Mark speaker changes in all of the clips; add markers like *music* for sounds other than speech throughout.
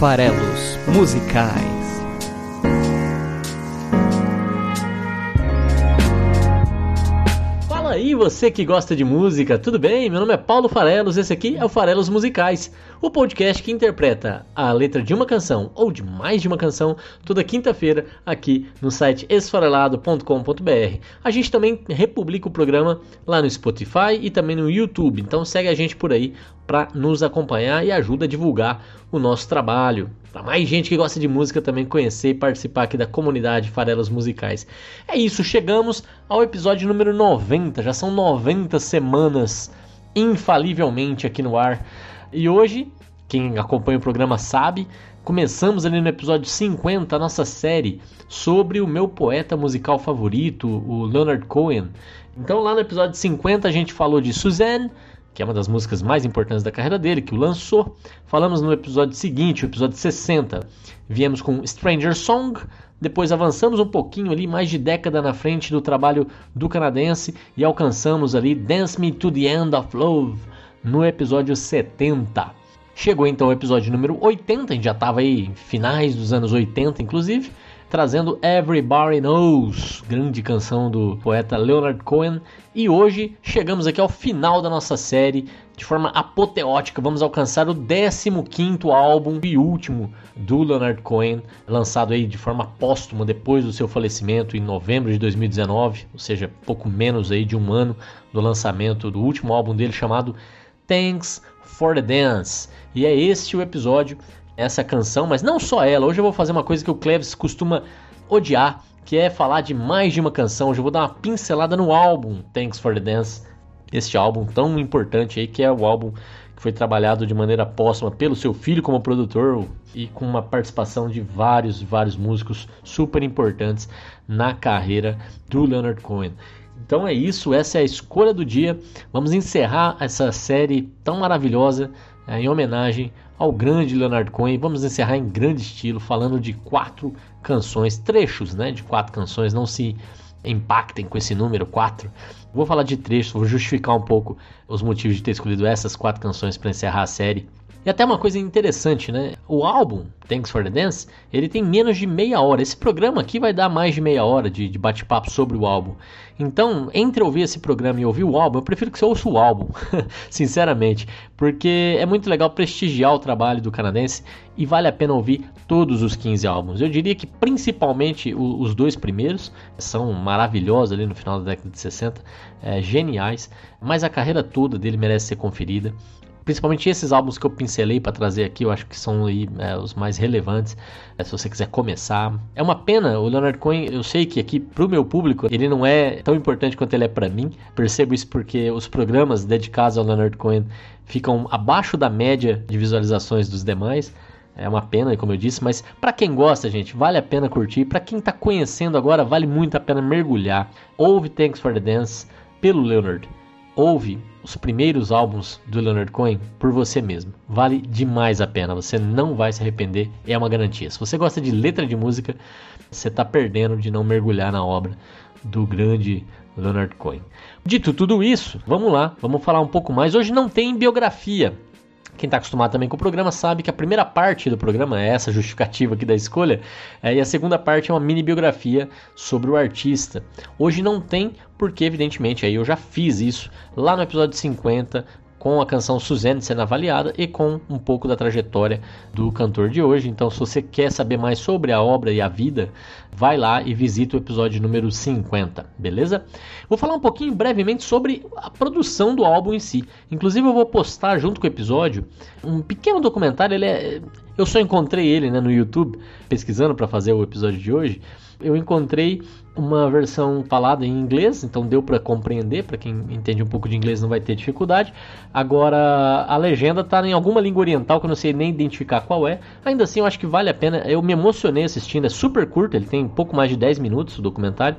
Speaker 1: farelos musicais. Fala aí, você que gosta de música, tudo bem? Meu nome é Paulo Farelos, esse aqui é o Farelos Musicais, o podcast que interpreta a letra de uma canção ou de mais de uma canção toda quinta-feira aqui no site esfarelado.com.br. A gente também republica o programa lá no Spotify e também no YouTube, então segue a gente por aí para nos acompanhar e ajuda a divulgar o nosso trabalho. Para mais gente que gosta de música também conhecer e participar aqui da comunidade Farelos Musicais. É isso, chegamos ao episódio número 90. Já são 90 semanas infalivelmente aqui no ar. E hoje, quem acompanha o programa sabe, começamos ali no episódio 50 a nossa série sobre o meu poeta musical favorito, o Leonard Cohen. Então lá no episódio 50 a gente falou de Suzanne, que é uma das músicas mais importantes da carreira dele, que o lançou. Falamos no episódio seguinte, o episódio 60. Viemos com Stranger Song, depois avançamos um pouquinho ali, mais de década na frente do trabalho do canadense e alcançamos ali Dance Me to the End of Love no episódio 70. Chegou então o episódio número 80, a gente já estava aí finais dos anos 80, inclusive trazendo Everybody Knows, grande canção do poeta Leonard Cohen. E hoje chegamos aqui ao final da nossa série, de forma apoteótica. Vamos alcançar o 15 álbum e último do Leonard Cohen, lançado aí de forma póstuma depois do seu falecimento em novembro de 2019, ou seja, pouco menos aí de um ano do lançamento do último álbum dele chamado Thanks for the Dance. E é este o episódio essa canção, mas não só ela. Hoje eu vou fazer uma coisa que o Cleves costuma odiar, que é falar de mais de uma canção. Hoje eu vou dar uma pincelada no álbum Thanks for the Dance, este álbum tão importante aí, que é o álbum que foi trabalhado de maneira póstuma pelo seu filho como produtor e com uma participação de vários, vários músicos super importantes na carreira do Leonard Cohen. Então é isso, essa é a escolha do dia. Vamos encerrar essa série tão maravilhosa é, em homenagem ao grande Leonard Cohen. Vamos encerrar em grande estilo, falando de quatro canções, trechos né, de quatro canções. Não se impactem com esse número quatro. Vou falar de trechos, vou justificar um pouco os motivos de ter escolhido essas quatro canções para encerrar a série. E até uma coisa interessante, né? O álbum Thanks for the Dance, ele tem menos de meia hora. Esse programa aqui vai dar mais de meia hora de, de bate-papo sobre o álbum. Então, entre ouvir esse programa e ouvir o álbum, eu prefiro que você ouça o álbum, *laughs* sinceramente, porque é muito legal prestigiar o trabalho do canadense e vale a pena ouvir todos os 15 álbuns. Eu diria que principalmente o, os dois primeiros são maravilhosos ali no final da década de 60, é, geniais, mas a carreira toda dele merece ser conferida principalmente esses álbuns que eu pincelei para trazer aqui, eu acho que são aí, é, os mais relevantes, é, se você quiser começar. É uma pena, o Leonard Cohen, eu sei que aqui pro meu público ele não é tão importante quanto ele é para mim. Percebo isso porque os programas dedicados ao Leonard Cohen ficam abaixo da média de visualizações dos demais. É uma pena, como eu disse, mas para quem gosta, gente, vale a pena curtir. Para quem tá conhecendo agora, vale muito a pena mergulhar. Ouve Thanks for the Dance pelo Leonard. Ouve os primeiros álbuns do Leonard Cohen por você mesmo. Vale demais a pena, você não vai se arrepender, é uma garantia. Se você gosta de letra de música, você está perdendo de não mergulhar na obra do grande Leonard Cohen. Dito tudo isso, vamos lá, vamos falar um pouco mais. Hoje não tem biografia, quem está acostumado também com o programa sabe que a primeira parte do programa é essa justificativa aqui da escolha, é, e a segunda parte é uma mini biografia sobre o artista. Hoje não tem, porque evidentemente aí eu já fiz isso lá no episódio 50 com a canção Suzanne sendo avaliada e com um pouco da trajetória do cantor de hoje. Então, se você quer saber mais sobre a obra e a vida, vai lá e visita o episódio número 50, beleza? Vou falar um pouquinho brevemente sobre a produção do álbum em si. Inclusive, eu vou postar junto com o episódio um pequeno documentário. Ele é, eu só encontrei ele né, no YouTube pesquisando para fazer o episódio de hoje eu encontrei uma versão falada em inglês, então deu para compreender, para quem entende um pouco de inglês não vai ter dificuldade. Agora a legenda está em alguma língua oriental que eu não sei nem identificar qual é. Ainda assim, eu acho que vale a pena. Eu me emocionei assistindo, é super curto, ele tem pouco mais de 10 minutos o documentário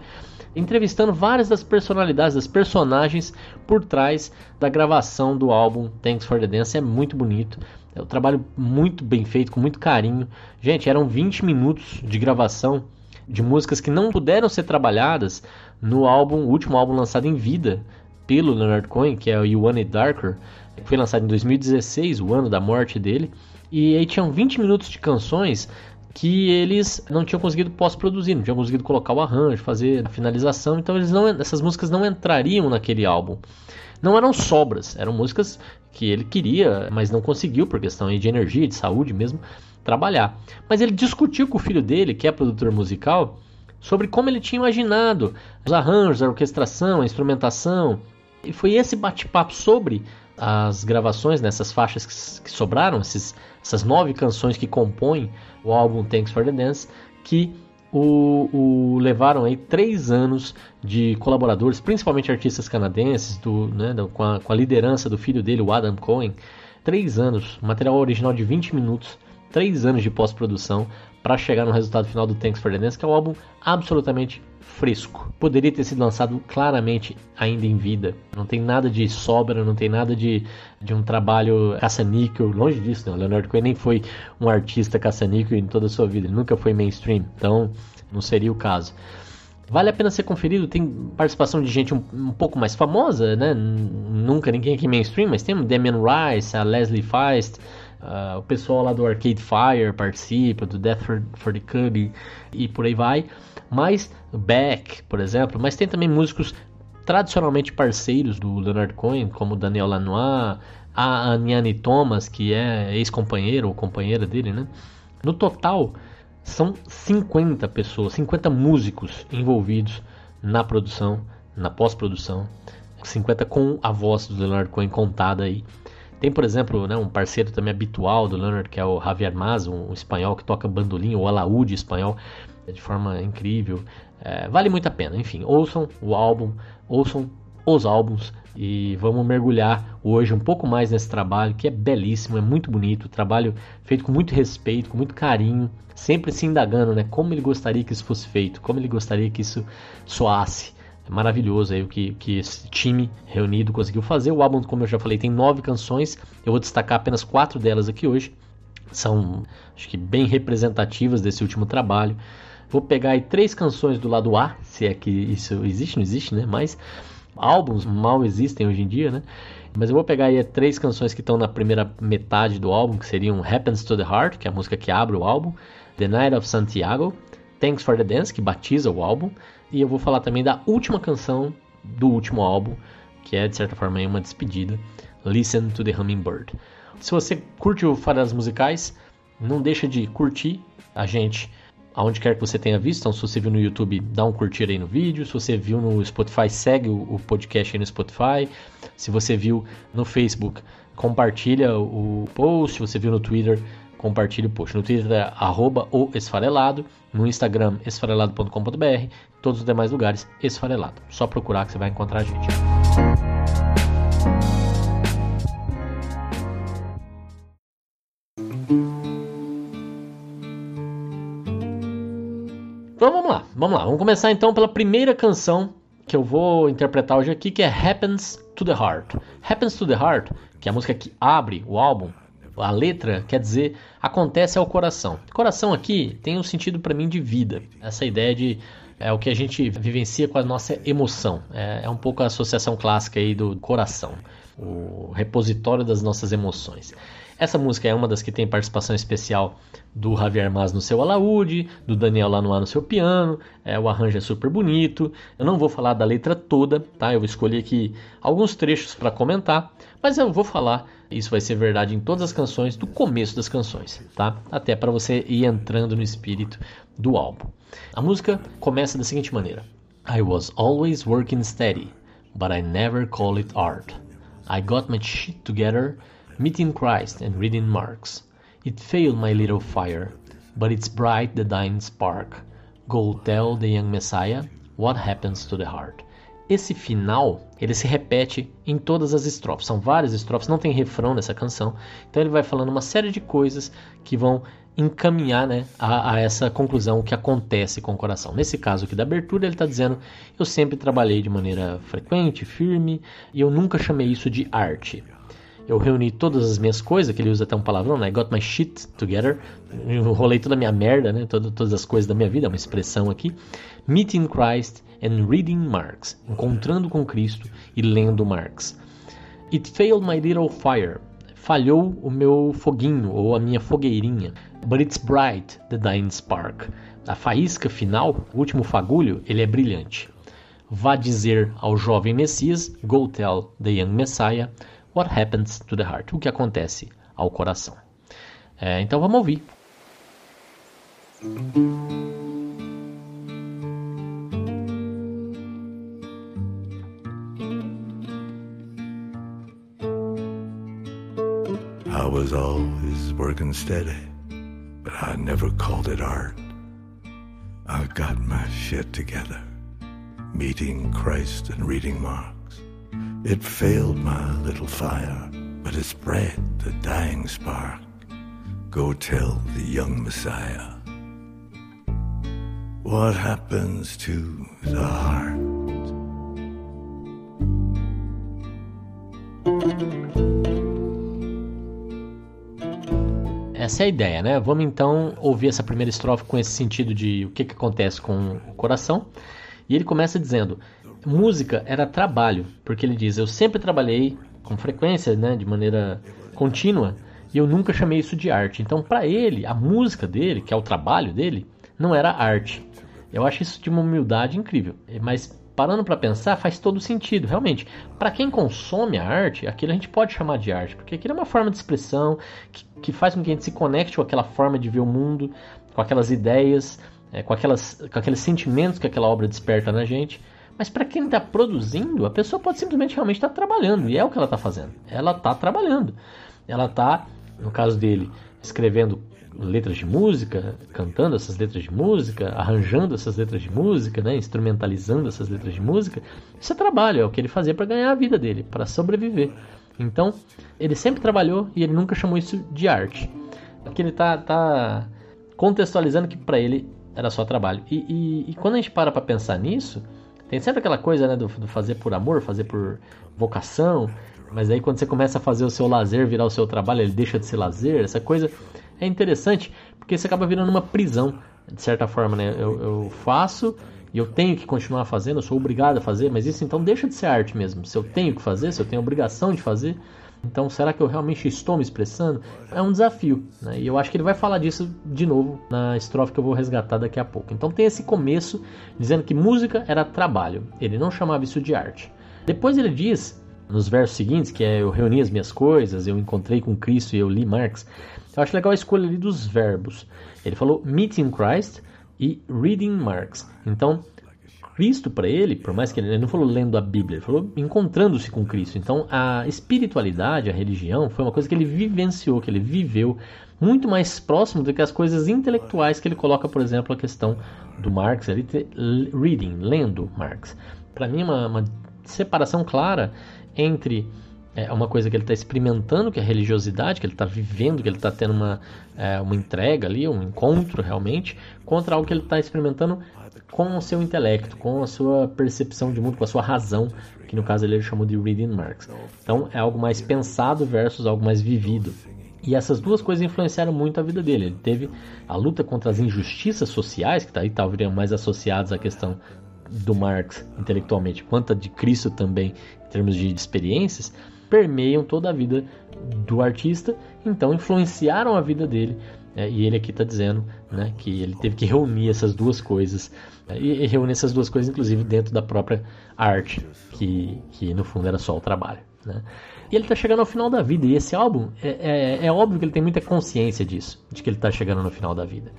Speaker 1: entrevistando várias das personalidades, das personagens por trás da gravação do álbum Thanks for the Dance. É muito bonito. É um trabalho muito bem feito, com muito carinho. Gente, eram 20 minutos de gravação de músicas que não puderam ser trabalhadas no álbum, último álbum lançado em vida pelo Leonard Cohen, que é o You Want It Darker, que foi lançado em 2016, o ano da morte dele. E aí tinham 20 minutos de canções que eles não tinham conseguido pós-produzir, não tinham conseguido colocar o arranjo, fazer a finalização, então eles não, essas músicas não entrariam naquele álbum. Não eram sobras, eram músicas que ele queria, mas não conseguiu por questão de energia, de saúde mesmo, trabalhar. Mas ele discutiu com o filho dele, que é produtor musical, sobre como ele tinha imaginado os arranjos, a orquestração, a instrumentação. E foi esse bate-papo sobre as gravações nessas faixas que, que sobraram, esses, essas nove canções que compõem o álbum Thanks for the Dance, que o, o, levaram aí três anos de colaboradores, principalmente artistas canadenses, do, né, do, com, a, com, a, liderança do filho dele, o Adam Cohen. Três anos, material original de 20 minutos, três anos de pós-produção para chegar no resultado final do Thanks for the Dance, que é um álbum absolutamente fresco. Poderia ter sido lançado claramente ainda em vida. Não tem nada de sobra, não tem nada de, de um trabalho caça-níquel. Longe disso, né? Leonard Cohen nem foi um artista caça-níquel em toda a sua vida. Ele nunca foi mainstream. Então, não seria o caso. Vale a pena ser conferido, tem participação de gente um, um pouco mais famosa, né? Nunca ninguém aqui mainstream, mas tem o Damian Rice, a Leslie Feist, Uh, o pessoal lá do Arcade Fire participa, do Death for, for the Cubby e por aí vai. Mas Beck, por exemplo, mas tem também músicos tradicionalmente parceiros do Leonard Cohen, como Daniel Lanois, a Aniane Thomas, que é ex-companheiro ou companheira dele, né? No total, são 50 pessoas, 50 músicos envolvidos na produção, na pós-produção, 50 com a voz do Leonard Cohen contada aí. Tem, por exemplo, né, um parceiro também habitual do Leonard, que é o Javier Maz, um, um espanhol que toca bandolim, ou alaúde espanhol, de forma incrível. É, vale muito a pena. Enfim, ouçam o álbum, ouçam os álbuns e vamos mergulhar hoje um pouco mais nesse trabalho que é belíssimo, é muito bonito, trabalho feito com muito respeito, com muito carinho, sempre se indagando, né, como ele gostaria que isso fosse feito, como ele gostaria que isso soasse. Maravilhoso aí o que, que esse time reunido conseguiu fazer. O álbum, como eu já falei, tem nove canções. Eu vou destacar apenas quatro delas aqui hoje. São, acho que, bem representativas desse último trabalho. Vou pegar aí três canções do lado A, se é que isso existe, não existe, né? Mas álbuns mal existem hoje em dia, né? Mas eu vou pegar aí três canções que estão na primeira metade do álbum, que seriam Happens to the Heart, que é a música que abre o álbum, The Night of Santiago, Thanks for the Dance, que batiza o álbum, e eu vou falar também da última canção do último álbum, que é de certa forma uma despedida, Listen to the Hummingbird. Se você curte o Farelas Musicais, não deixa de curtir a gente aonde quer que você tenha visto. Então, se você viu no YouTube, dá um curtir aí no vídeo. Se você viu no Spotify, segue o, podcast aí no Spotify. Se você viu no Facebook, compartilha o post. Se você viu no Twitter, compartilhe o post. No Twitter é arroba esfarelado, no Instagram esfarelado.com.br, todos os demais lugares esfarelado. Só procurar que você vai encontrar a gente. Então vamos lá, vamos lá. Vamos começar então pela primeira canção que eu vou interpretar hoje aqui, que é Happens to the Heart. Happens to the Heart, que é a música que abre o álbum, a letra quer dizer acontece ao coração. Coração aqui tem um sentido para mim de vida. Essa ideia de é o que a gente vivencia com a nossa emoção. É, é um pouco a associação clássica aí do coração, o repositório das nossas emoções. Essa música é uma das que tem participação especial do Javier Mas no seu alaúde, do Daniel Lanois no seu piano, é, o arranjo é super bonito. Eu não vou falar da letra toda, tá? Eu escolhi aqui alguns trechos para comentar, mas eu vou falar, isso vai ser verdade em todas as canções, do começo das canções, tá? Até para você ir entrando no espírito do álbum. A música começa da seguinte maneira: I was always working steady, but I never call it art. I got my shit together meeting Christ and reading Marx. It failed my little fire, but it's bright the dying spark. Go tell the young Messiah what happens to the heart. Esse final, ele se repete em todas as estrofes. São várias estrofes, não tem refrão nessa canção. Então ele vai falando uma série de coisas que vão encaminhar né, a, a, essa conclusão que acontece com o coração. Nesse caso aqui da abertura, ele está dizendo: Eu sempre trabalhei de maneira frequente, firme, e eu nunca chamei isso de arte eu reuni todas as minhas coisas, que ele usa até um palavrão, né? I got my shit together. Eu rolei toda a minha merda, né? Todas, todas as coisas da minha vida, é uma expressão aqui. Meeting Christ and reading Marx, encontrando com Cristo e lendo Marx. It failed my little fire, falhou o meu foguinho ou a minha fogueirinha. But it's bright, the dying spark. A faísca final, o último fagulho, ele é brilhante. Vá dizer ao jovem Messias, go tell the young Messiah, what happens to the heart, o que acontece ao coração. É, então vamos ouvir.
Speaker 2: Was always working steady, but I never called it art. I got my shit together, meeting Christ and reading Marx. It failed my little fire, but it spread the dying spark. Go tell the young Messiah what happens to the heart.
Speaker 1: Essa é a ideia, né? Vamos então ouvir essa primeira estrofe com esse sentido de o que, que acontece com o coração. E ele começa dizendo: música era trabalho, porque ele diz: eu sempre trabalhei com frequência, né, de maneira contínua, e eu nunca chamei isso de arte. Então, para ele, a música dele, que é o trabalho dele, não era arte. Eu acho isso de uma humildade incrível. Mas parando para pensar, faz todo sentido, realmente. Para quem consome a arte, aquilo a gente pode chamar de arte, porque aquilo é uma forma de expressão que, que faz com que a gente se conecte com aquela forma de ver o mundo, com aquelas ideias, é, com, aquelas, com aqueles sentimentos que aquela obra desperta na gente. Mas para quem está produzindo, a pessoa pode simplesmente realmente estar tá trabalhando, e é o que ela está fazendo. Ela está trabalhando. Ela está, no caso dele, escrevendo letras de música, cantando essas letras de música, arranjando essas letras de música, né, instrumentalizando essas letras de música, isso é trabalho, é o que ele fazia para ganhar a vida dele, para sobreviver. Então, ele sempre trabalhou e ele nunca chamou isso de arte. Porque ele está tá contextualizando que para ele era só trabalho. E, e, e quando a gente para para pensar nisso, tem sempre aquela coisa né, do, do fazer por amor, fazer por vocação, mas aí quando você começa a fazer o seu lazer virar o seu trabalho, ele deixa de ser lazer, essa coisa é interessante porque você acaba virando uma prisão, de certa forma, né? Eu, eu faço e eu tenho que continuar fazendo, eu sou obrigado a fazer, mas isso então deixa de ser arte mesmo. Se eu tenho que fazer, se eu tenho obrigação de fazer, então será que eu realmente estou me expressando? É um desafio, né? E eu acho que ele vai falar disso de novo na estrofe que eu vou resgatar daqui a pouco. Então tem esse começo dizendo que música era trabalho, ele não chamava isso de arte. Depois ele diz nos versos seguintes, que é eu reuni as minhas coisas, eu encontrei com Cristo e eu li Marx. Eu acho legal a escolha ali dos verbos. Ele falou meeting Christ e reading Marx. Então, Cristo para ele, por mais que ele, ele não falou lendo a Bíblia, ele falou encontrando-se com Cristo. Então, a espiritualidade, a religião, foi uma coisa que ele vivenciou, que ele viveu muito mais próximo do que as coisas intelectuais que ele coloca, por exemplo, a questão do Marx, ali, reading, lendo Marx. Para mim, uma, uma separação clara entre é uma coisa que ele está experimentando, que é a religiosidade, que ele está vivendo, que ele está tendo uma, é, uma entrega ali, um encontro realmente, contra algo que ele está experimentando com o seu intelecto, com a sua percepção de mundo, com a sua razão, que no caso ele chamou de reading Marx. Então é algo mais pensado versus algo mais vivido. E essas duas coisas influenciaram muito a vida dele. Ele teve a luta contra as injustiças sociais, que tá aí talvez mais associados à questão do Marx intelectualmente, quanto a de Cristo também em termos de experiências, permeiam toda a vida do artista, então influenciaram a vida dele. É, e ele aqui está dizendo né, que ele teve que reunir essas duas coisas, é, e, e reunir essas duas coisas, inclusive, dentro da própria arte, que, que no fundo era só o trabalho. Né? E ele está chegando ao final da vida, e esse álbum, é, é, é óbvio que ele tem muita consciência disso, de que ele está chegando no final da vida.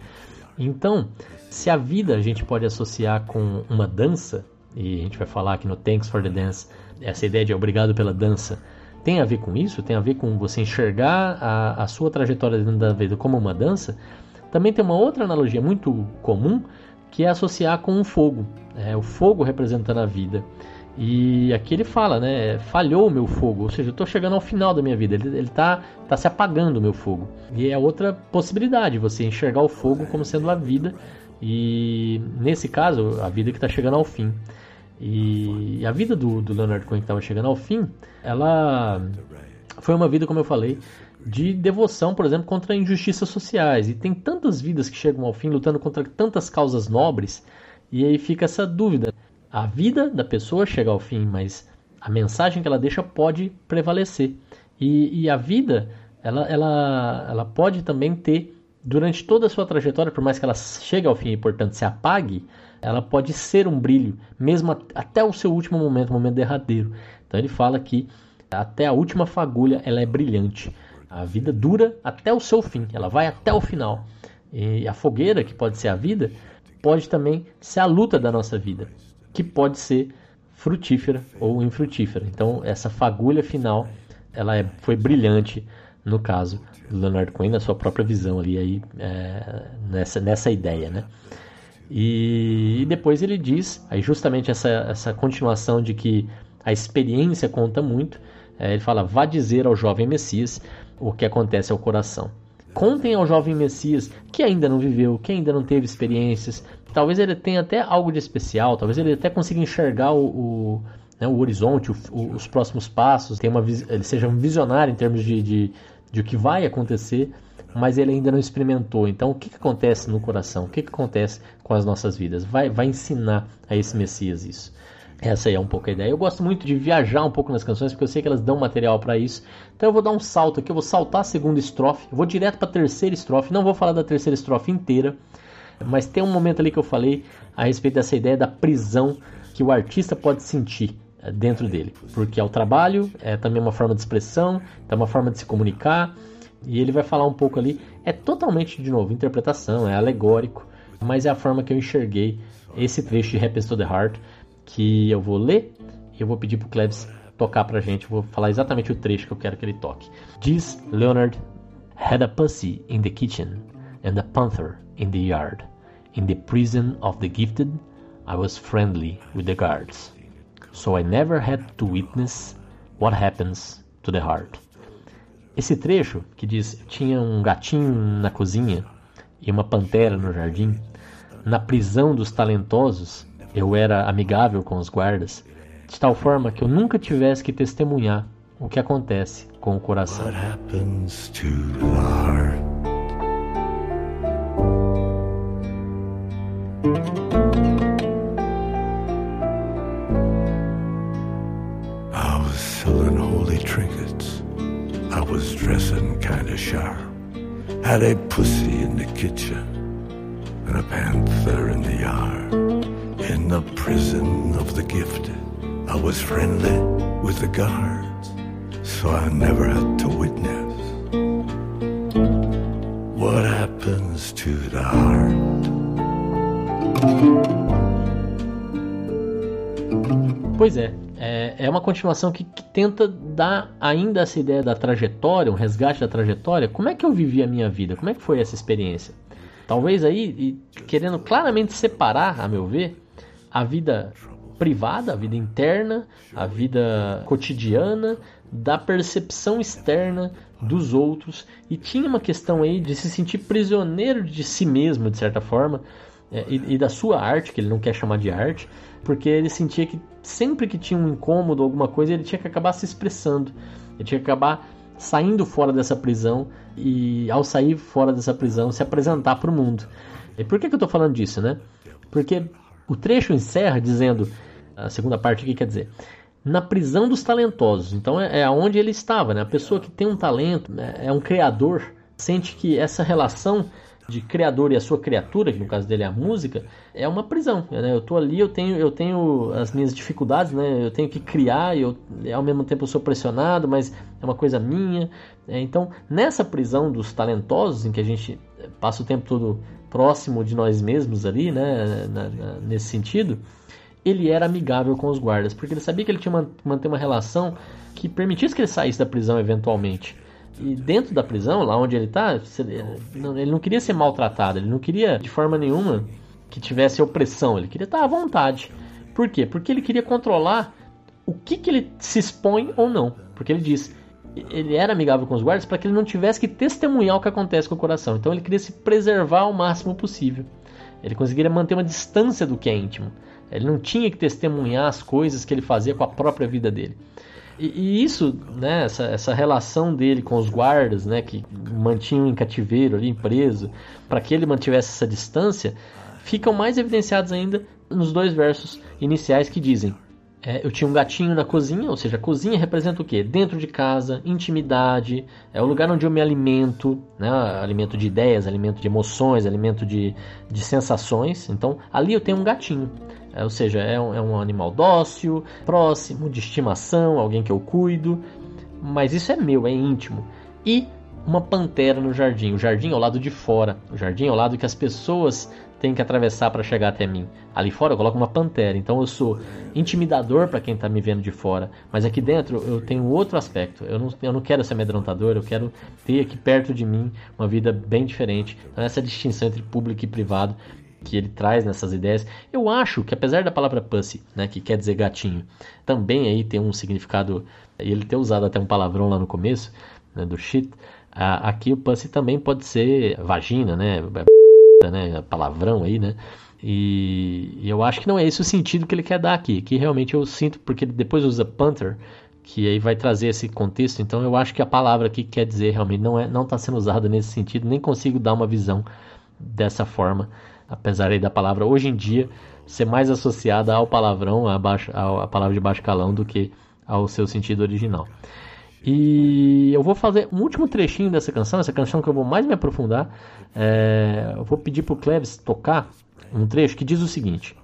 Speaker 1: Então, se a vida a gente pode associar com uma dança, e a gente vai falar aqui no Thanks for the Dance, essa ideia de obrigado pela dança, tem a ver com isso, tem a ver com você enxergar a, a sua trajetória dentro da vida como uma dança. Também tem uma outra analogia muito comum que é associar com um fogo, é, o fogo representando a vida. E aqui ele fala, né? Falhou o meu fogo, ou seja, eu estou chegando ao final da minha vida, ele está tá se apagando o meu fogo. E é outra possibilidade, você enxergar o fogo como sendo a vida, e nesse caso, a vida que está chegando ao fim. E a vida do, do Leonard Cohen que estava chegando ao fim, ela foi uma vida, como eu falei, de devoção, por exemplo, contra injustiças sociais. E tem tantas vidas que chegam ao fim lutando contra tantas causas nobres, e aí fica essa dúvida. a vida da pessoa chega ao fim, mas a mensagem que ela deixa pode prevalecer. E, e a vida, ela, ela, ela pode também ter, durante toda a sua trajetória, por mais que ela chegue ao fim e, portanto, se apague, ela pode ser um brilho, mesmo até o seu último momento, o momento derradeiro. Então ele fala que até a última fagulha ela é brilhante. A vida dura até o seu fim, ela vai até o final. E a fogueira, que pode ser a vida, pode também ser a luta da nossa vida, que pode ser frutífera ou infrutífera. Então essa fagulha final, ela é, foi brilhante no caso do Leonard Cohen, na sua própria visão ali aí, é, nessa, nessa ideia, né? E, e, depois ele diz, aí justamente essa, essa continuação de que a experiência conta muito, é, ele fala, vá dizer ao jovem Messias o que acontece ao coração. Contem ao jovem Messias que ainda não viveu, que ainda não teve experiências. Talvez ele tenha até algo de especial, talvez ele até consiga enxergar o, o, né, o horizonte, o, o, os próximos passos, tenha uma, ele seja um visionário em termos de, de, de o que vai acontecer mas ele ainda não experimentou. Então, o que, que acontece no coração? O que, que acontece com as nossas vidas? Vai, vai ensinar a esse Messias isso. Essa aí é um pouco a ideia. Eu gosto muito de viajar um pouco nas canções, porque eu sei que elas dão material para isso. Então eu vou dar um salto aqui, eu vou saltar a segunda estrofe, vou direto para a terceira estrofe. Não vou falar da terceira estrofe inteira, mas tem um momento ali que eu falei a respeito dessa ideia da prisão que o artista pode sentir eh, dentro dele, porque é o trabalho, é também uma forma de expressão, é uma forma de se comunicar, e ele vai falar um pouco ali. É totalmente, de novo, interpretação, é alegórico, mas é a forma que eu enxerguei esse trecho de Happens to the Heart que eu vou ler e eu vou pedir pro Cleves tocar pra gente. Vou falar exatamente o trecho que eu quero que ele toque. Diz Leonard: Had a pussy in the kitchen and a panther in the yard. In the prison of the gifted, I was friendly with the guards. So I never had to witness what happens to the heart. Esse trecho que diz tinha um gatinho na cozinha e uma pantera no jardim, na prisão dos talentosos eu era amigável com os guardas, de tal forma que eu nunca tivesse que testemunhar o que acontece com o coração.
Speaker 2: Was dressing kinda sharp. Had a pussy in the kitchen and a panther in the yard. In the prison of the gifted, I was friendly with the guards, so I never had to witness what happens to the heart.
Speaker 1: Pois é, é, uma continuação que, que, tenta dar ainda essa ideia da trajetória, um resgate da trajetória. Como é que eu vivi a minha vida? Como é que foi essa experiência? Talvez aí, querendo claramente separar, a meu ver, a vida privada, a vida interna, a vida cotidiana, da percepção externa dos outros. E tinha uma questão aí de se sentir prisioneiro de si mesmo, de certa forma, é, e, e, da sua arte, que ele não quer chamar de arte, porque ele sentia que sempre que tinha um incômodo, alguma coisa, ele tinha que acabar se expressando, ele tinha que acabar saindo fora dessa prisão e, ao sair fora dessa prisão, se apresentar para o mundo. E por que, que eu estou falando disso, né? Porque o trecho encerra dizendo, a segunda parte aqui quer dizer, na prisão dos talentosos. Então é, é onde ele estava, né? A pessoa que tem um talento, é, é um criador, sente que essa relação de criador e a sua criatura, que no caso dele é a música, é uma prisão. Né? Eu tô ali, eu tenho, eu tenho as minhas dificuldades, né? Eu tenho que criar, e ao mesmo tempo eu sou pressionado, mas é uma coisa minha. É, então, nessa prisão dos talentosos, em que a gente passa o tempo todo próximo de nós mesmos ali, né? Na, na, nesse sentido, ele era amigável com os guardas, porque ele sabia que ele tinha que manter uma relação que permitisse que ele saísse da prisão eventualmente. E dentro da prisão, lá onde ele está, ele não queria ser maltratado, ele não queria de forma nenhuma que tivesse opressão, ele queria estar à vontade. Por quê? Porque ele queria controlar o que, que ele se expõe ou não. Porque ele diz, ele era amigável com os guardas para que ele não tivesse que testemunhar o que acontece com o coração. Então ele queria se preservar ao máximo possível. Ele conseguiria manter uma distância do que é íntimo. Ele não tinha que testemunhar as coisas que ele fazia com a própria vida dele. E, e, isso, né, essa, essa relação dele com os guardas, né, que mantinham em cativeiro ali, preso, para que ele mantivesse essa distância, ficam mais evidenciados ainda nos dois versos iniciais que dizem: é, eu tinha um gatinho na cozinha, ou seja, a cozinha representa o quê? Dentro de casa, intimidade, é o lugar onde eu me alimento, né? alimento de ideias, alimento de emoções, alimento de, de sensações. Então, ali eu tenho um gatinho. É, ou seja, é um, é um animal dócil, próximo, de estimação, alguém que eu cuido, mas isso é meu, é íntimo. E uma pantera no jardim. O jardim ao lado de fora. O jardim ao lado que as pessoas têm que atravessar para chegar até mim. Ali fora eu coloco uma pantera. Então eu sou intimidador para quem está me vendo de fora. Mas aqui dentro eu tenho outro aspecto. Eu não, eu não quero ser amedrontador. Eu quero ter aqui perto de mim uma vida bem diferente. Então essa distinção entre público e privado que ele traz nessas ideias. Eu acho que apesar da palavra pussy, né, que quer dizer gatinho, também aí tem um significado, ele ter usado até um palavrão lá no começo, né, do shit, aqui o pussy também pode ser vagina, né, né, palavrão aí, né, e, e, eu acho que não é esse o sentido que ele quer dar aqui, que realmente eu sinto, porque ele depois usa panther, que aí vai trazer esse contexto, então eu acho que a palavra aqui quer dizer realmente não é não está sendo usada nesse sentido, nem consigo dar uma visão dessa forma apesar aí da palavra hoje em dia ser mais associada ao palavrão, à, baixo, à palavra de baixo calão, do que ao seu sentido original. E eu vou fazer um último trechinho dessa canção, essa canção que eu vou mais me aprofundar. É, eu vou pedir para o Cleves tocar um trecho que diz o seguinte: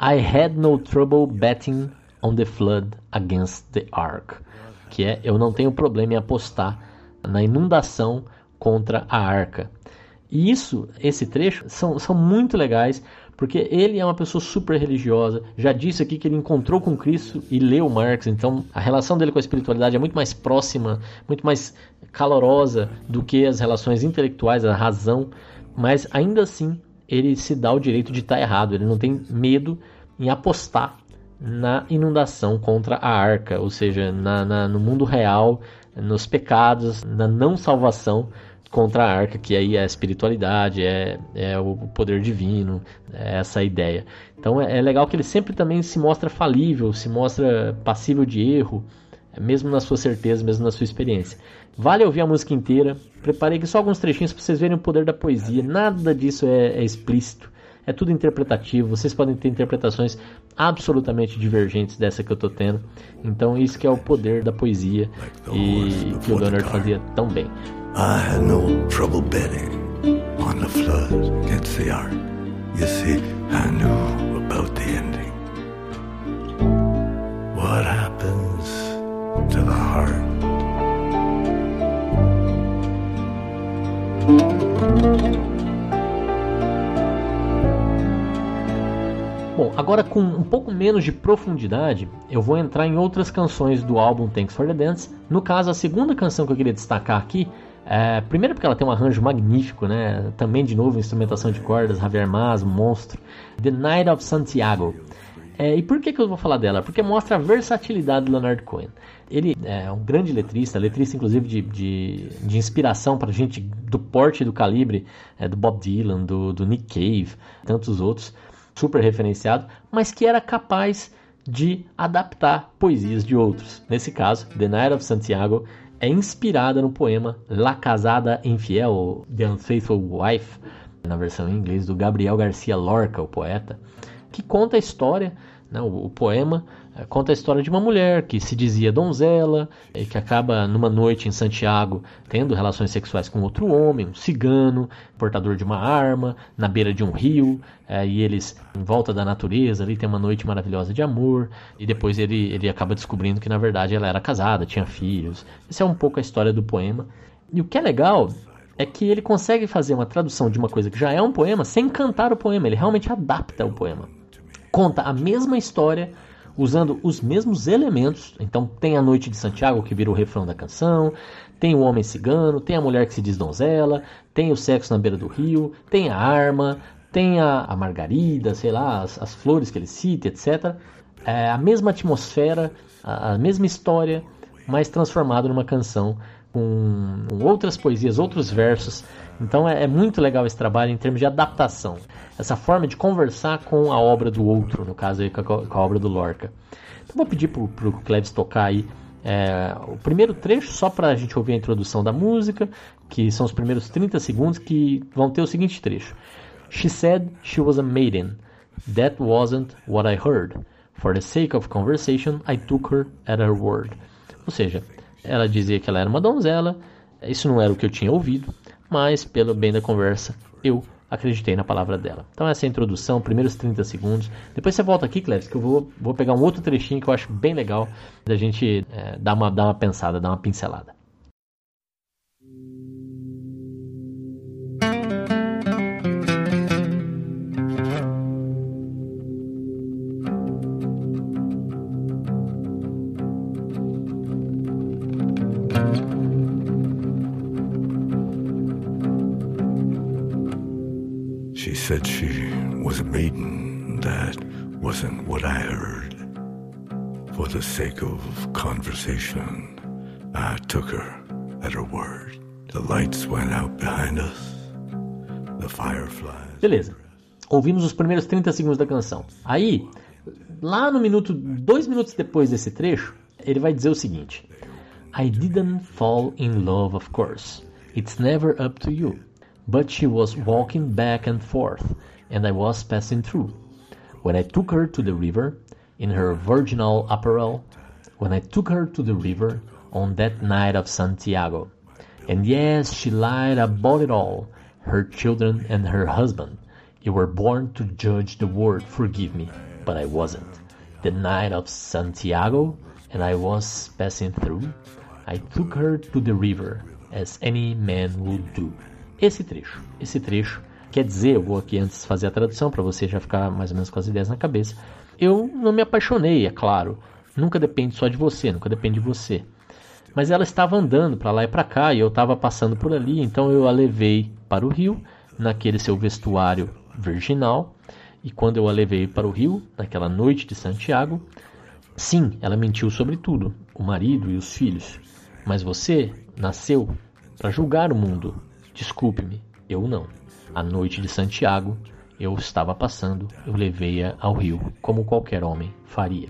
Speaker 1: I had no trouble betting on the flood against the ark. Que é, eu não tenho problema em apostar na inundação contra a arca. E isso, esse trecho, são, são muito legais, porque ele é uma pessoa super religiosa. Já disse aqui que ele encontrou com Cristo e leu Marx, então a relação dele com a espiritualidade é muito mais próxima, muito mais calorosa do que as relações intelectuais, a razão. Mas ainda assim, ele se dá o direito de estar errado, ele não tem medo em apostar na inundação contra a arca, ou seja, na, na, no mundo real, nos pecados, na não salvação contra a arca, que aí é a espiritualidade, é, é o poder divino, é essa ideia. Então é, é, legal que ele sempre também se mostra falível, se mostra passível de erro, mesmo na sua certeza, mesmo na sua experiência. Vale ouvir a música inteira. Preparei aqui só alguns trechinhos para vocês verem o poder da poesia. Nada disso é, é explícito. É tudo interpretativo. Vocês podem ter interpretações absolutamente divergentes dessa que eu estou tendo. Então isso que é o poder da poesia e que o Leonard fazia tão bem.
Speaker 2: I had no trouble betting on the flood against the ark. You see, I knew about the ending. What happens to the heart?
Speaker 1: Bom, agora com um pouco menos de profundidade, eu vou entrar em outras canções do álbum Thanks for the Dance. No caso, a segunda canção que eu queria destacar aqui é, primeiro porque ela tem um arranjo magnífico, né? Também de novo instrumentação de cordas, Javier Mas, monstro. The Night of Santiago. É, e por que, que eu vou falar dela? Porque mostra a versatilidade do Leonard Cohen. Ele é um grande letrista, letrista inclusive de, de, de inspiração para gente do porte e do calibre é, do Bob Dylan, do, do Nick Cave, tantos outros, super referenciado, mas que era capaz de adaptar poesias de outros. Nesse caso, The Night of Santiago é inspirada no poema La Casada Infiel, The Unfaithful Wife, na versão em inglês do Gabriel Garcia Lorca, o poeta, que conta a história, né, o, o poema conta a história de uma mulher que se dizia donzela e que acaba numa noite em Santiago tendo relações sexuais com outro homem, um cigano, portador de uma arma, na beira de um rio, é, e eles em volta da natureza ali tem uma noite maravilhosa de amor, e depois ele, ele acaba descobrindo que na verdade ela era casada, tinha filhos. Essa é um pouco a história do poema. E o que é legal é que ele consegue fazer uma tradução de uma coisa que já é um poema sem cantar o poema, ele realmente adapta o poema. Conta a mesma história usando os mesmos elementos. Então tem a noite de Santiago que vira o refrão da canção, tem o homem cigano, tem a mulher que se diz donzela, tem o sexo na beira do rio, tem a arma, tem a, a margarida, sei lá, as, as, flores que ele cita, etc. É a mesma atmosfera, a, a mesma história, mas transformado numa canção com, outras poesias, outros versos então é, é, muito legal esse trabalho em termos de adaptação, essa forma de conversar com a obra do outro, no caso aí com a, com a obra do Lorca. Então vou pedir pro, pro Cleves tocar aí é, o primeiro trecho, só para a gente ouvir a introdução da música, que são os primeiros 30 segundos, que vão ter o seguinte trecho. She said she was a maiden, That wasn't what I heard. For the sake of conversation, I took her at her word. Ou seja, ela dizia que ela era uma donzela, isso não era o que eu tinha ouvido, mas pelo bem da conversa, eu acreditei na palavra dela. Então essa é a introdução, primeiros 30 segundos. Depois você volta aqui, Cleves, que eu vou, vou pegar um outro trechinho que eu acho bem legal da gente é, dar, uma, dar uma pensada, dar uma pincelada.
Speaker 2: Said she was a maiden. That wasn't what I heard. For the sake of conversation, I took her at her word. The lights went out behind us. The fireflies.
Speaker 1: Beleza. Ouvimos os primeiros 30 segundos da canção. Aí, lá no minuto, dois minutos depois desse trecho, ele vai dizer o seguinte: I didn't fall in love, of course. It's never up to you. but she was walking back and forth, and I was passing through. When I took her to the river, in her virginal apparel, when I took her to the river on that night of Santiago. And yes, she lied about it all, her children and her husband. You were born to judge the world, forgive me, but I wasn't. The night of Santiago, and I was passing through, I took her to the river, as any man would do. esse trecho. Esse trecho quer dizer, eu vou aqui antes fazer a tradução para você já ficar mais ou menos com as ideias na cabeça. Eu não me apaixonei, é claro. Nunca depende só de você, nunca depende de você. Mas ela estava andando para lá e para cá e eu estava passando por ali, então eu a levei para o rio, naquele seu vestuário virginal. E quando eu a levei para o rio, naquela noite de Santiago, sim, ela mentiu sobre tudo, o marido e os filhos. Mas você nasceu para julgar o mundo, Desculpe-me, eu não. A noite de Santiago, eu estava passando, eu levei-a ao rio, como qualquer homem faria.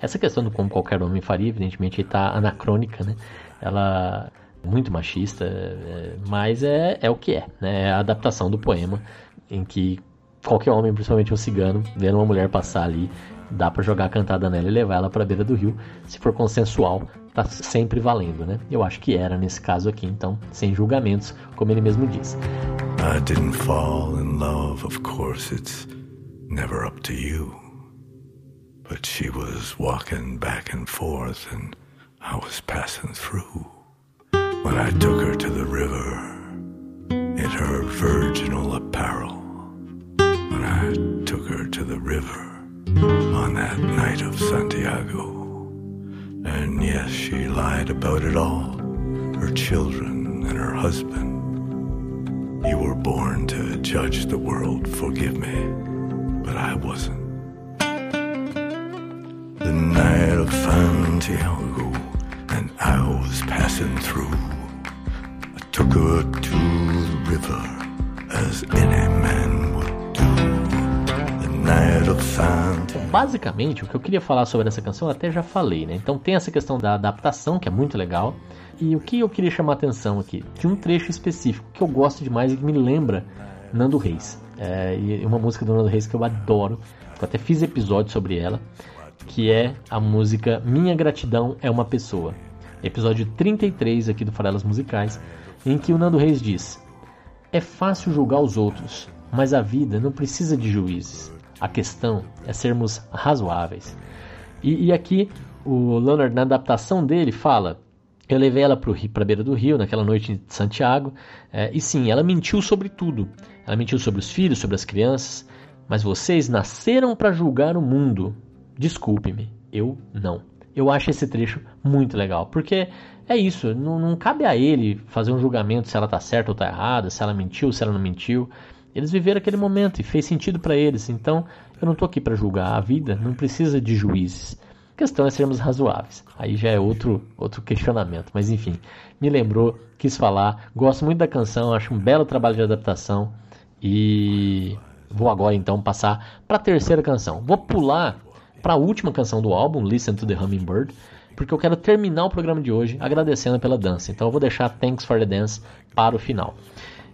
Speaker 1: Essa questão do como qualquer homem faria, evidentemente, está anacrônica, né? Ela é muito machista, é, mas é, é o que é, né? É a adaptação do poema em que qualquer homem, principalmente um cigano, vendo uma mulher passar ali, dá para jogar a cantada nela e levar ela para beira do rio. Se for consensual, tá sempre valendo, né? Eu acho que era nesse caso aqui, então, sem julgamentos, como ele mesmo diz.
Speaker 2: I didn't fall in love, of course, it's never up to you. But she was walking back and forth and I was passing through. When I took her to the river in her virginal apparel. I took her to the river on that night of Santiago. And yes, she lied about it all her children and her husband. You were born to judge the world, forgive me, but I wasn't. The night of Santiago, and I was passing through. I took her to the river, as any man.
Speaker 1: Basicamente, o que eu queria falar sobre essa canção eu até já falei, né? Então tem essa questão da adaptação, que é muito legal. E o que eu queria chamar a atenção aqui? De um trecho específico que eu gosto demais e que me lembra Nando Reis. É, e uma música do Nando Reis que eu adoro. Eu até fiz episódio sobre ela. Que é a música Minha Gratidão é uma Pessoa. Episódio 33 aqui do Farelas Musicais. Em que o Nando Reis diz: É fácil julgar os outros, mas a vida não precisa de juízes. A questão é sermos razoáveis. E, e aqui o Leonard, na adaptação dele, fala: Eu levei ela para a beira do rio naquela noite de Santiago, é, e sim, ela mentiu sobre tudo. Ela mentiu sobre os filhos, sobre as crianças, mas vocês nasceram para julgar o mundo. Desculpe-me, eu não. Eu acho esse trecho muito legal, porque é isso, não, não cabe a ele fazer um julgamento se ela está certa ou está errada, se ela mentiu, se ela não mentiu. Eles viveram aquele momento e fez sentido para eles. Então, eu não estou aqui para julgar a vida, não precisa de juízes. A questão é sermos razoáveis. Aí já é outro, outro questionamento. Mas enfim, me lembrou, quis falar. Gosto muito da canção, acho um belo trabalho de adaptação. E vou agora então passar para a terceira canção. Vou pular para a última canção do álbum, Listen to the Hummingbird, porque eu quero terminar o programa de hoje agradecendo pela dança. Então eu vou deixar Thanks for the Dance para o final.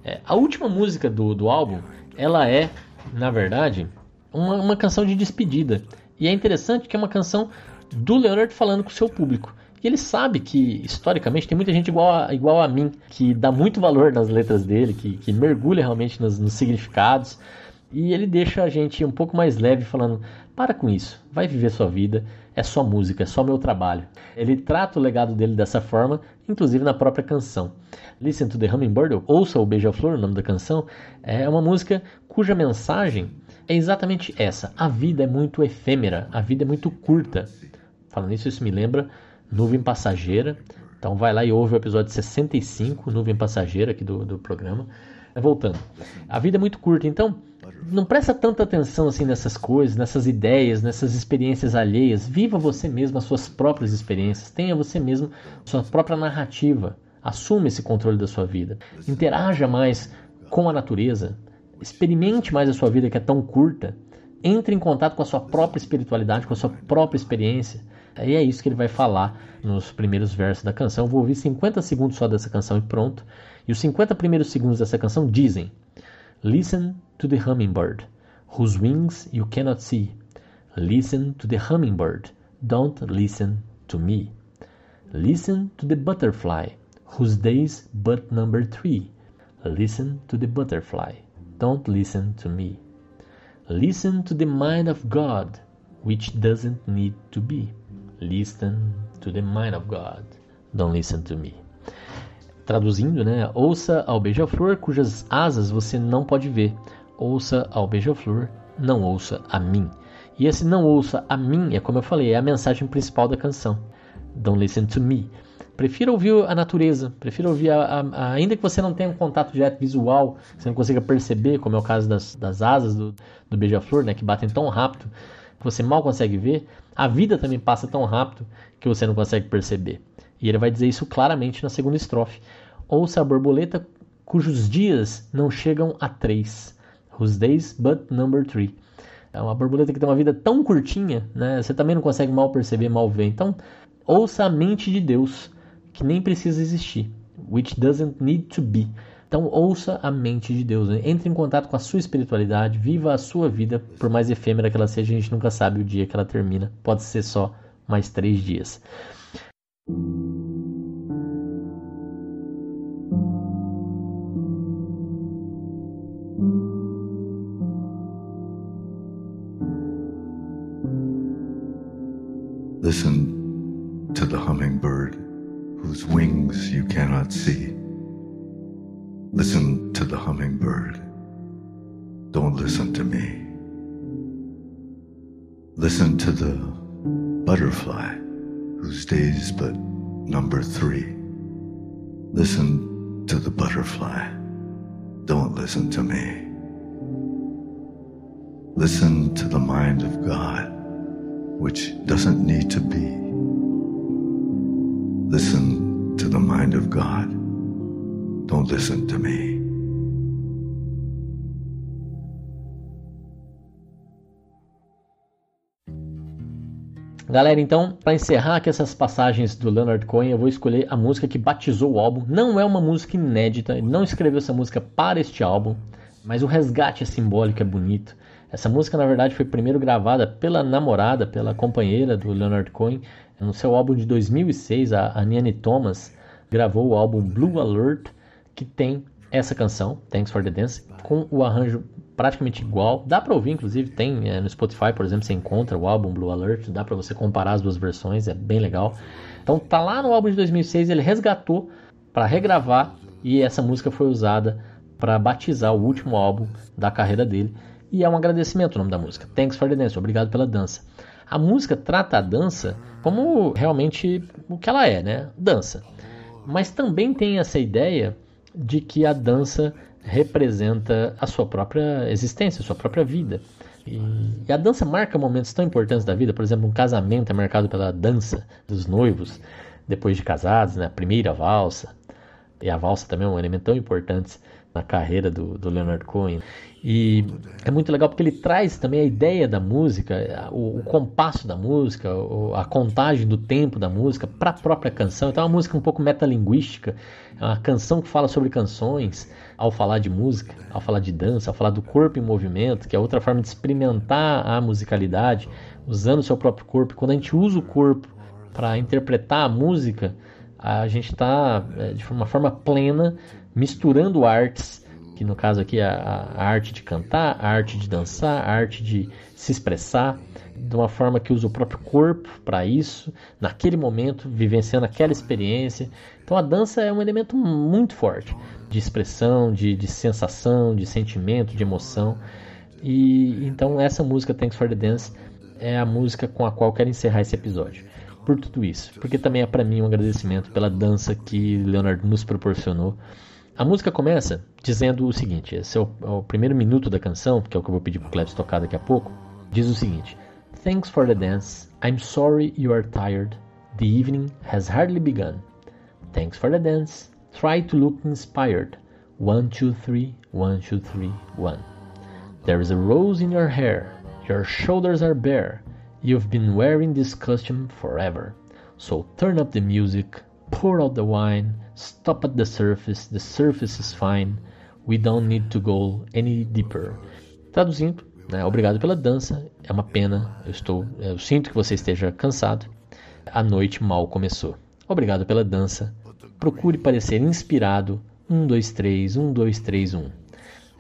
Speaker 1: É, a última música do, do álbum, ela é, na verdade, uma, uma canção de despedida. E é interessante que é uma canção do Leonard falando com o seu público. E ele sabe que, historicamente, tem muita gente igual a, igual a mim, que dá muito valor nas letras dele, que, que mergulha realmente nos, nos significados. E ele deixa a gente um pouco mais leve, falando: para com isso, vai viver sua vida, é só música, é só meu trabalho. Ele trata o legado dele dessa forma, inclusive na própria canção. Listen to the Hummingbird, ouça o Beija-Flor, o nome da canção, é uma música cuja mensagem é exatamente essa. A vida é muito efêmera, a vida é muito curta. Falando isso, isso me lembra Nuvem Passageira. Então vai lá e ouve o episódio 65, Nuvem Passageira aqui do, do programa. Voltando. A vida é muito curta, então não presta tanta atenção assim nessas coisas, nessas ideias, nessas experiências alheias. Viva você mesmo as suas próprias experiências. Tenha você mesmo sua própria narrativa. Assume esse controle da sua vida. Interaja mais com a natureza. Experimente mais a sua vida que é tão curta. Entre em contato com a sua própria espiritualidade, com a sua própria experiência. E é isso que ele vai falar nos primeiros versos da canção. Eu vou ouvir 50 segundos só dessa canção e pronto. E os 50 primeiros segundos dessa canção dizem: Listen to the hummingbird, whose wings you cannot see. Listen to the hummingbird, don't listen to me. Listen to the butterfly, whose day's but number three. Listen to the butterfly, don't listen to me. Listen to the mind of God, which doesn't need to be. Listen to the mind of God. Don't listen to me. Traduzindo, né? Ouça ao beija-flor cujas asas você não pode ver. Ouça ao beija-flor, não ouça a mim. E esse não ouça a mim é como eu falei, é a mensagem principal da canção. Don't listen to me. Prefira ouvir a natureza, prefira ouvir, a, a, a, ainda que você não tenha um contato direto visual, você não consiga perceber, como é o caso das, das asas do, do beija-flor, né, que batem tão rápido que você mal consegue ver, a vida também passa tão rápido que você não consegue perceber. E ele vai dizer isso claramente na segunda estrofe. Ouça a borboleta cujos dias não chegam a três. Whose days but number three. É uma borboleta que tem uma vida tão curtinha, né? Você também não consegue mal perceber, mal ver. Então, ouça a mente de Deus, que nem precisa existir. Which doesn't need to be. Então ouça a mente de Deus, né? entre em contato com a sua espiritualidade, viva a sua vida, por mais efêmera que ela seja, a gente nunca sabe o dia que ela termina. Pode ser só mais três dias.
Speaker 2: Number three. Listen to the butterfly. Don't listen to me. Listen to the mind of God, which doesn't need to be. Listen to the mind of God Don't listen to me.
Speaker 1: Galera, então, para encerrar aqui essas passagens do Leonard Cohen, eu vou escolher a música que batizou o álbum. Não é uma música inédita, ele não escreveu essa música para este álbum, mas o resgate é simbólico, é bonito. Essa música, na verdade, foi primeiro gravada pela namorada, pela companheira do Leonard Cohen, no seu álbum de 2006, a Aniane Thomas gravou o álbum Blue Alert, que tem essa canção, Thanks for the Dance, com o arranjo praticamente igual. Dá para ouvir, inclusive, tem é, no Spotify, por exemplo, você encontra o álbum Blue Alert, dá para você comparar as duas versões, é bem legal. Então tá lá no álbum de 2006, ele resgatou para regravar e essa música foi usada para batizar o último álbum da carreira dele. E é um agradecimento o nome da música. Thanks for the Dance, obrigado pela dança. A música trata a dança como realmente o que ela é, né? Dança. Mas também tem essa ideia de que a dança representa a sua própria existência, a sua própria vida. E, e, a dança marca momentos tão importantes da vida, por exemplo, um casamento é marcado pela dança dos noivos depois de casados, né? a primeira valsa. E a valsa também é um elemento tão importante na carreira do, do Leonard Cohen. E é muito legal porque ele traz também a ideia da música, o, o compasso da música, a contagem do tempo da música para a própria canção. Então é uma música um pouco metalinguística, é uma canção que fala sobre canções, ao falar de música, ao falar de dança, ao falar do corpo em movimento, que é outra forma de experimentar a musicalidade, usando o seu próprio corpo. Quando a gente usa o corpo para interpretar a música, a gente está é, de uma forma plena misturando artes que no caso aqui é a, a, arte de cantar, a arte de dançar, a arte de se expressar de uma forma que usa o próprio corpo para isso, naquele momento, vivenciando aquela experiência. Então a dança é um elemento muito forte de expressão, de, de sensação, de sentimento, de emoção. E então essa música Thanks for the Dance é a música com a qual quero encerrar esse episódio. Por tudo isso, porque também é para mim um agradecimento pela dança que Leonard nos proporcionou a música começa dizendo o seguinte: esse é o, é o primeiro minuto da canção, que é o que eu vou pedir pro Klebs tocar daqui a pouco. Diz o seguinte: Thanks for the dance. I'm sorry you are tired. The evening has hardly begun. Thanks for the dance. Try to look inspired. One, two, three, one, two, three, one. There is a rose in your hair. Your shoulders are bare. You've been wearing this costume forever. So turn up the music, pour out the wine, Stop at the surface, the surface is fine. We don't need to go any deeper. Traduzindo, né, obrigado pela dança. É uma pena, eu estou, eu sinto que você esteja cansado. A noite mal começou. Obrigado pela dança. Procure parecer inspirado. Um, dois, três, um, dois, três, um.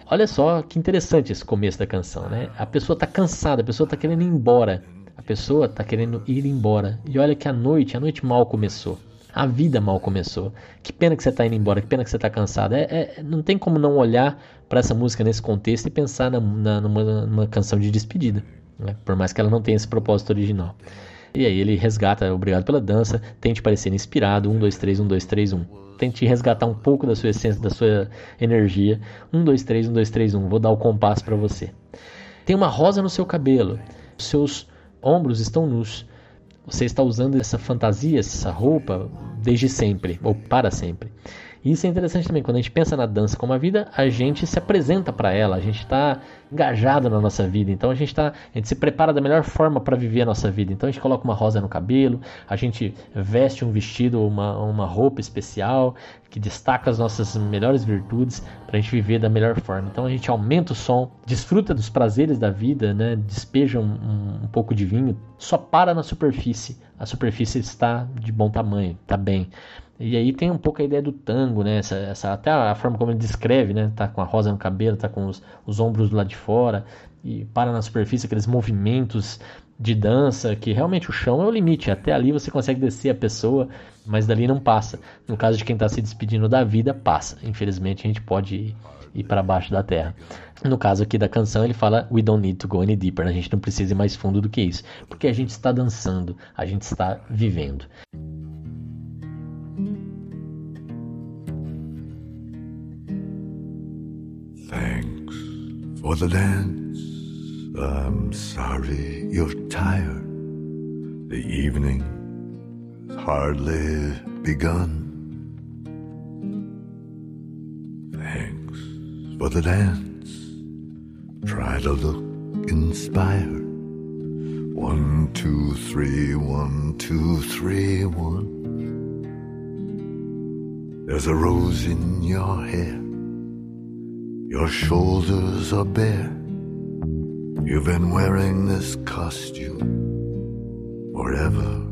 Speaker 1: Olha só que interessante esse começo da canção, né? A pessoa está cansada, a pessoa está querendo ir embora. A pessoa está querendo ir embora. E olha que a noite, a noite mal começou. A vida mal começou. Que pena que você está indo embora, que pena que você está cansado. É, é, não tem como não olhar para essa música nesse contexto e pensar na, na, numa, numa, canção de despedida. Né? Por mais que ela não tenha esse propósito original. E aí ele resgata, obrigado pela dança, tente parecer inspirado, 1, 2, 3, 1, 2, 3, 1. Tente resgatar um pouco da sua essência, da sua energia. 1, 2, 3, 1, 2, 3, 1. Vou dar o compasso para você. Tem uma rosa no seu cabelo. Seus ombros estão nus. Você está usando essa fantasia, essa roupa, desde sempre, ou para sempre. Isso é interessante também, quando a gente pensa na dança como a vida, a gente se apresenta para ela, a gente está engajado na nossa vida, então a gente, tá, a gente se prepara da melhor forma para viver a nossa vida. Então a gente coloca uma rosa no cabelo, a gente veste um vestido, uma, uma roupa especial que destaca as nossas melhores virtudes para a gente viver da melhor forma. Então a gente aumenta o som, desfruta dos prazeres da vida, né? despeja um, um, um pouco de vinho, só para na superfície. A superfície está de bom tamanho, está bem. E aí tem um pouco a ideia do tango, né? Essa, essa, até a forma como ele descreve, né? Tá com a rosa no cabelo, tá com os, os ombros do lado de fora e para na superfície aqueles movimentos de dança que realmente o chão é o limite. Até ali você consegue descer a pessoa, mas dali não passa. No caso de quem está se despedindo da vida, passa. Infelizmente a gente pode ir, ir para baixo da terra. No caso aqui da canção, ele fala We don't need to go any deeper. A gente não precisa ir mais fundo do que isso, porque a gente está dançando, a gente está vivendo.
Speaker 2: For the dance. I'm sorry you're tired. The evening has hardly begun. Thanks for the dance. Try to look inspired. One, two, three, one, two, three, one. There's a rose in your hair. Your shoulders are bare. You've been wearing this costume forever.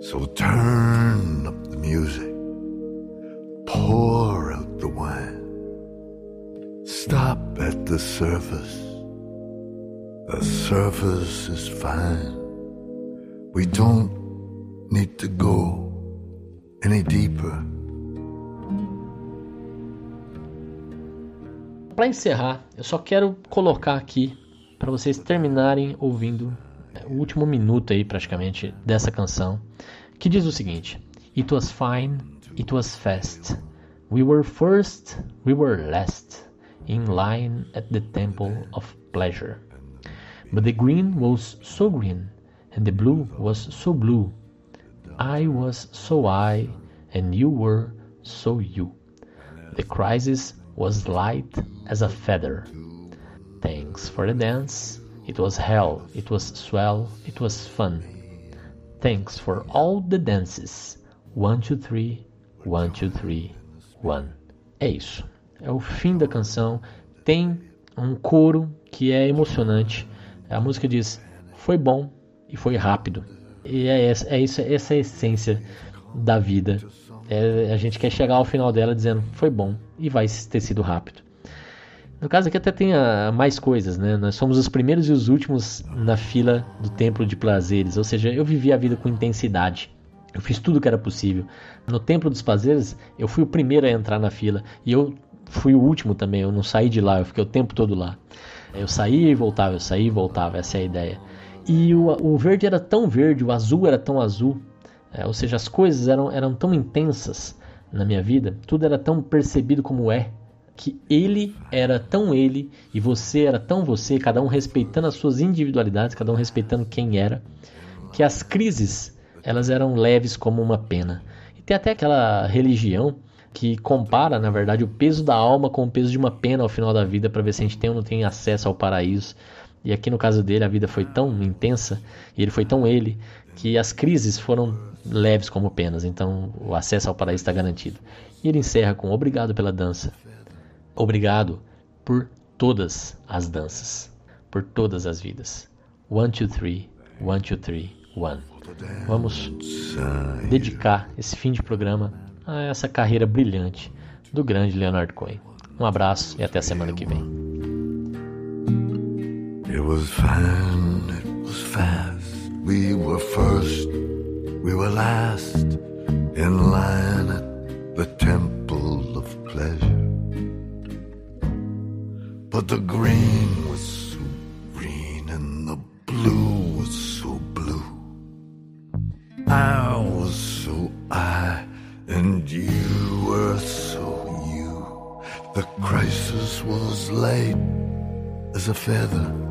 Speaker 2: So turn up the music, pour out the wine, stop at the surface. The surface is fine. We don't need to go any deeper.
Speaker 1: Para encerrar, eu só quero colocar aqui para vocês terminarem ouvindo é, o último minuto aí praticamente dessa canção, que diz o seguinte: It was fine, it was fast. We were first, we were last, in line at the temple of pleasure. But the green was so green, and the blue was so blue. I was so I, and you were so you. The crisis was light as a feather. Thanks for the dance. It was hell, it was swell, it was fun. Thanks for all the dances. One, two, three, one, two, three, one. É isso. É o fim da canção. Tem um coro que é emocionante. A música diz: Foi bom e foi rápido. E é, essa, é isso, essa é a essência da vida. É, a gente quer chegar ao final dela dizendo: Foi bom e vai ter sido rápido. No caso aqui até tem a, mais coisas, né? Nós somos os primeiros e os últimos na fila do templo de prazeres, ou seja, eu vivi a vida com intensidade. Eu fiz tudo o que era possível. No templo dos prazeres, eu fui o primeiro a entrar na fila e eu fui o último também. Eu não saí de lá, eu fiquei o tempo todo lá. Eu saía e voltava, eu saía e voltava, essa é a ideia. E o, o verde era tão verde, o azul era tão azul, é, ou seja, as coisas eram, eram tão intensas na minha vida, tudo era tão percebido como é, que ele era tão ele e você era tão você, cada um respeitando as suas individualidades, cada um respeitando quem era, que as crises elas eram leves como uma pena. E tem até aquela religião que compara, na verdade, o peso da alma com o peso de uma pena ao final da vida para ver se a gente tem ou não tem acesso ao paraíso. E aqui no caso dele, a vida foi tão intensa e ele foi tão ele que as crises foram leves como penas. Então, o acesso ao paraíso está garantido. E ele encerra com obrigado pela dança. Obrigado por todas as danças, por todas as vidas. One, two, three, one, two, three, one. Vamos dedicar esse fim de programa a essa carreira brilhante do grande Leonard Cohen. Um abraço e até a semana que vem.
Speaker 2: It was fine, it was fast. We were first, we were last in line at the temple of pleasure. But the green was so green and the blue was so blue. I was so I and you were so you. The crisis was light as a feather.